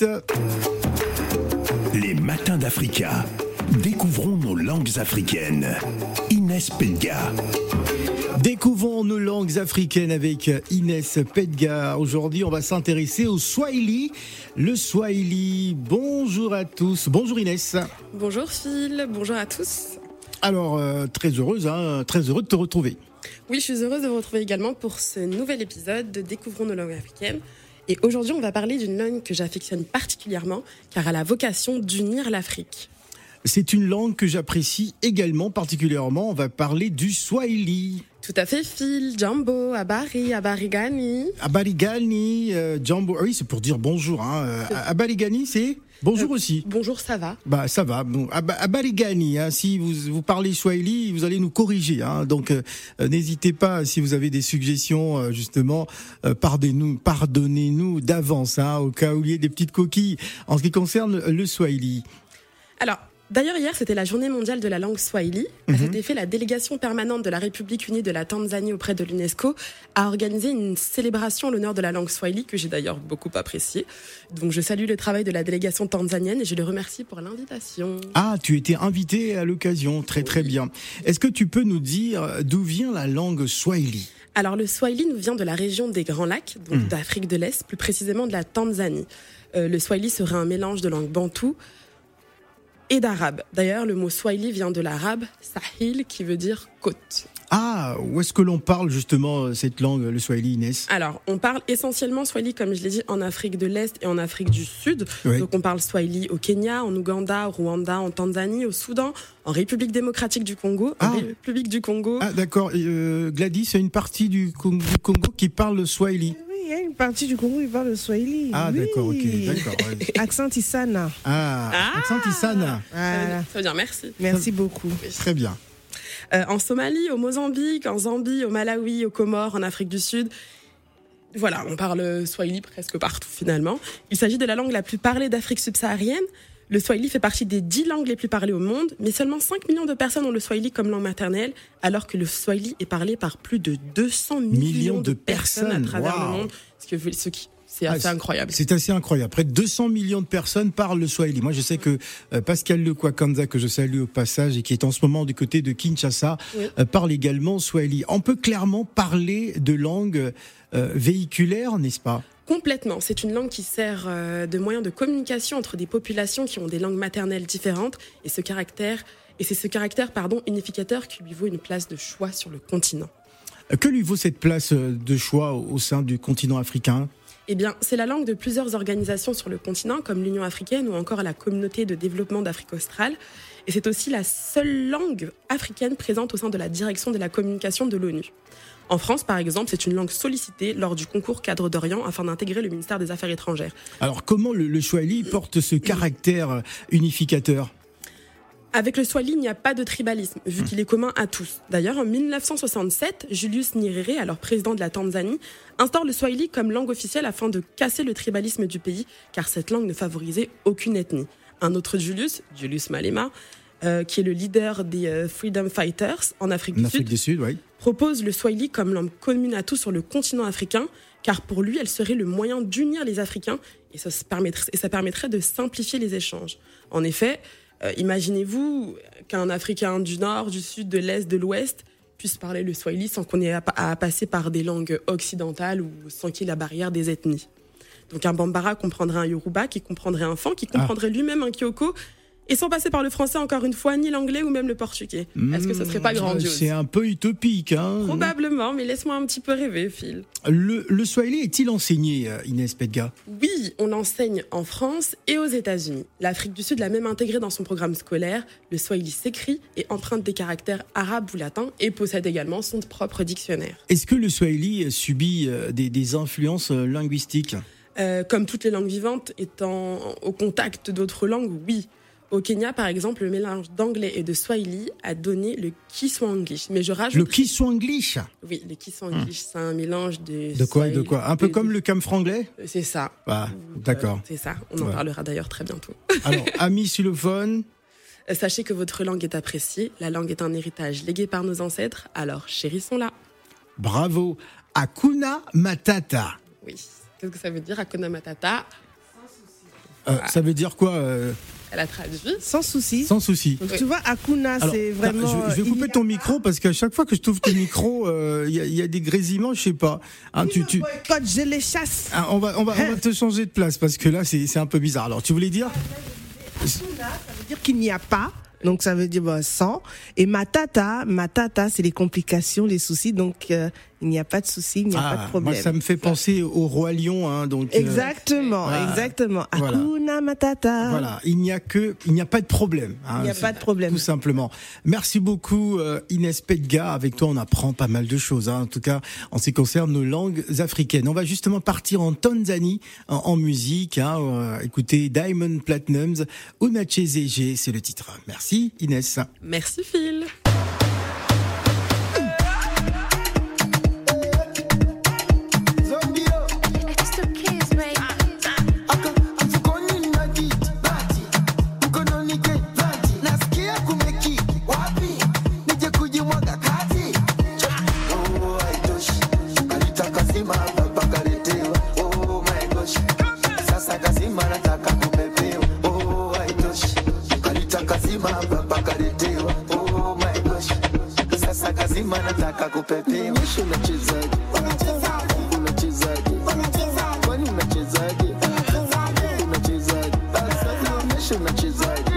suite. Les matins d'Africa. Découvrons nos langues africaines. Inès Pedga. Découvrons nos langues africaines avec Inès Pedga. Aujourd'hui, on va s'intéresser au Swahili. Le Swahili. Bonjour à tous. Bonjour Inès. Bonjour Phil. Bonjour à tous. Alors, euh, très heureuse, hein, très heureux de te retrouver. Oui, je suis heureuse de vous retrouver également pour ce nouvel épisode de Découvrons nos langues africaines. Et aujourd'hui, on va parler d'une langue que j'affectionne particulièrement car elle a vocation d'unir l'Afrique. C'est une langue que j'apprécie également particulièrement. On va parler du Swahili. Tout à fait, Phil, Jambo, Abari, Abarigani. Abarigani, euh, Jambo. Ah oui, c'est pour dire bonjour. Hein. Euh, Abarigani, c'est bonjour Euh, aussi. Bonjour, ça va? Bah ça va. Bon, Ab- Abarigani, hein, si vous, vous parlez Swahili, vous allez nous corriger. Hein, donc euh, euh, n'hésitez pas si vous avez des suggestions euh, justement, euh, pardonnez-nous, pardonnez-nous d'avance hein, au cas où il y ait des petites coquilles en ce qui concerne le Swahili. Alors, d'ailleurs, hier, c'était la journée mondiale de la langue swahili. À cet effet, la délégation permanente de la République unie de la Tanzanie auprès de l'UNESCO a organisé une célébration en l'honneur de la langue swahili, que j'ai d'ailleurs beaucoup appréciée. Donc, je salue le travail de la délégation tanzanienne et je le remercie pour l'invitation. Ah, tu étais invité à l'occasion, très très bien. Est-ce que tu peux nous dire d'où vient la langue Swahili? Alors, le swahili nous vient de la région des Grands Lacs, donc d'Afrique de l'Est, plus précisément de la Tanzanie. Euh, le swahili serait un mélange de langue bantou et d'arabe. D'ailleurs, le mot swahili vient de l'arabe sahil, qui veut dire côte. Ah, où est-ce que l'on parle justement euh, cette langue, le Swahili, Inès? Alors, on parle essentiellement swahili, comme je l'ai dit, en Afrique de l'Est et en Afrique du Sud. Oui. Donc, on parle swahili au Kenya, en Ouganda, au Rwanda, en Tanzanie, au Soudan, en République démocratique du Congo, Ah. en République du Congo. Ah, d'accord. Euh, Gladys, c'est une partie du Congo, du Congo qui parle le Swahili. Oui, il y a une partie du Congo qui parle le Swahili. Ah, Oui. d'accord, ok, d'accord. ouais. Accent Tissana. Ah, Ah. accent veut Voilà. dire- ça veut dire merci. Merci beaucoup. Très bien. Euh, en Somalie, au Mozambique, en Zambie, au Malawi, aux Comores, en Afrique du Sud. Voilà, on parle swahili presque partout finalement. Il s'agit de la langue la plus parlée d'Afrique subsaharienne. Le swahili fait partie des 10 langues les plus parlées au monde, mais seulement 5 millions de personnes ont le swahili comme langue maternelle, alors que le swahili est parlé par plus de 200 millions, Millions de de personnes, personnes, à travers le monde. Ce, que, ce qui, c'est Ah, assez incroyable. C'est assez incroyable. Près de 200 millions de personnes parlent le Swahili. Moi, je sais que euh, Pascal Lekwakanza, que je salue au passage et qui est en ce moment du côté de Kinshasa, Oui. euh, parle également Swahili. On peut clairement parler de langue euh, véhiculaire, n'est-ce pas? Complètement. C'est une langue qui sert euh, de moyen de communication entre des populations qui ont des langues maternelles différentes et ce caractère et c'est ce caractère pardon unificateur qui lui vaut une place de choix sur le continent. Euh, Que lui vaut cette place euh, de choix au sein du continent africain? Eh bien, c'est la langue de plusieurs organisations sur le continent comme l'Union africaine ou encore la Communauté de développement d'Afrique australe et c'est aussi la seule langue africaine présente au sein de la direction de la communication de l'ONU. En France, par exemple, c'est une langue sollicitée lors du concours cadre d'Orient afin d'intégrer le ministère des Affaires étrangères. Alors, comment le, le Swahili porte ce caractère euh, unificateur? Avec le Swahili, il n'y a pas de tribalisme, vu qu'il est commun à tous. D'ailleurs, en 1967, Julius Nyerere, alors président de la Tanzanie, instaure le Swahili comme langue officielle afin de casser le tribalisme du pays, car cette langue ne favorisait aucune ethnie. Un autre Julius, Julius Malema, euh, qui est le leader des euh, Freedom Fighters en Afrique En du Afrique Sud, du Sud, oui. propose le Swahili comme langue commune à tous sur le continent africain, car pour lui, elle serait le moyen d'unir les Africains et ça, se permettrait, et ça permettrait de simplifier les échanges. En effet, euh, imaginez-vous qu'un Africain du Nord, du Sud, de l'Est, de l'Ouest puisse parler le Swahili sans qu'on ait à, à passer par des langues occidentales ou sans qu'il y ait la barrière des ethnies. Donc un Bambara comprendrait un Yoruba, qui comprendrait un Fan, qui comprendrait lui-même un Kyoko, et sans passer par le français encore une fois, ni l'anglais ou même le portugais. Est-ce que ça serait pas grandiose? C'est un peu utopique. Hein Probablement, mais laisse-moi un petit peu rêver, Phil. le, le Swahili est-il enseigné, euh, Inès Pedga? Oui, on l'enseigne en France et aux États-Unis. L'Afrique du Sud l'a même intégré dans son programme scolaire. Le Swahili s'écrit et emprunte des caractères arabes ou latins et possède également son propre dictionnaire. Est-ce que le Swahili subit euh, des, des influences euh, linguistiques? Euh, comme toutes les langues vivantes, étant au contact d'autres langues, oui. Au Kenya, par exemple, le mélange d'anglais et de swahili a donné le Kiswanglish. Mais je rajoute. Le Kiswanglish Oui, le Kiswanglish, c'est un mélange de. De quoi, de quoi Un peu de- comme le camfranglais C'est ça. Ah, Euh, d'accord. C'est ça. On en Ouais. parlera d'ailleurs très bientôt. Alors, amis xylophones, Euh, Sachez que votre langue est appréciée. La langue est un héritage légué par nos ancêtres. Alors chérissons-la. bravo. Akuna Matata. Oui. Qu'est-ce que ça veut dire, Hakuna Matata? Euh, ça veut dire quoi euh, Elle a traduit. Sans souci. Sans souci. Donc, tu vois, Akuna, c'est vraiment. je, je vais il couper ton micro parce qu'à chaque fois que je trouve ton micro, euh, il y, a- il y a des grésillements, je sais pas. Hein, tu, tu, Boycott, je les chasse. ah, on va, on va, on va te changer de place parce que là, c'est c'est un peu bizarre. Alors, tu voulais dire? Akuna, ça veut dire qu'il n'y a pas. Donc ça veut dire bah, sans. Et matata, matata, c'est les complications, les soucis. Donc euh, il n'y a pas de souci, il n'y a pas de problème. Ah, moi, ça me fait penser au roi lion, hein, donc. euh, Exactement, Ah, exactement. voilà. Akuna matata. Voilà, il n'y a que, il n'y a pas de problème. hein, Il n'y a pas de problème. Tout simplement. Merci beaucoup euh, Inès Pedga. Avec toi, on apprend pas mal de choses. hein, en tout cas, en ce qui concerne nos langues africaines. On va justement partir en Tanzanie en, en musique. Hein, euh, écoutez Diamond Platinums, Unachezege, c'est le titre. Merci Inès. Merci Phil. Nataka zima hapa kaletewa. Oh my gosh, sasa kazima nataka kupepewa. Mwisho unachezaje? Unachezaje? Unachezaje? Unachezaje? Kwani unachezaje? Unachezaje?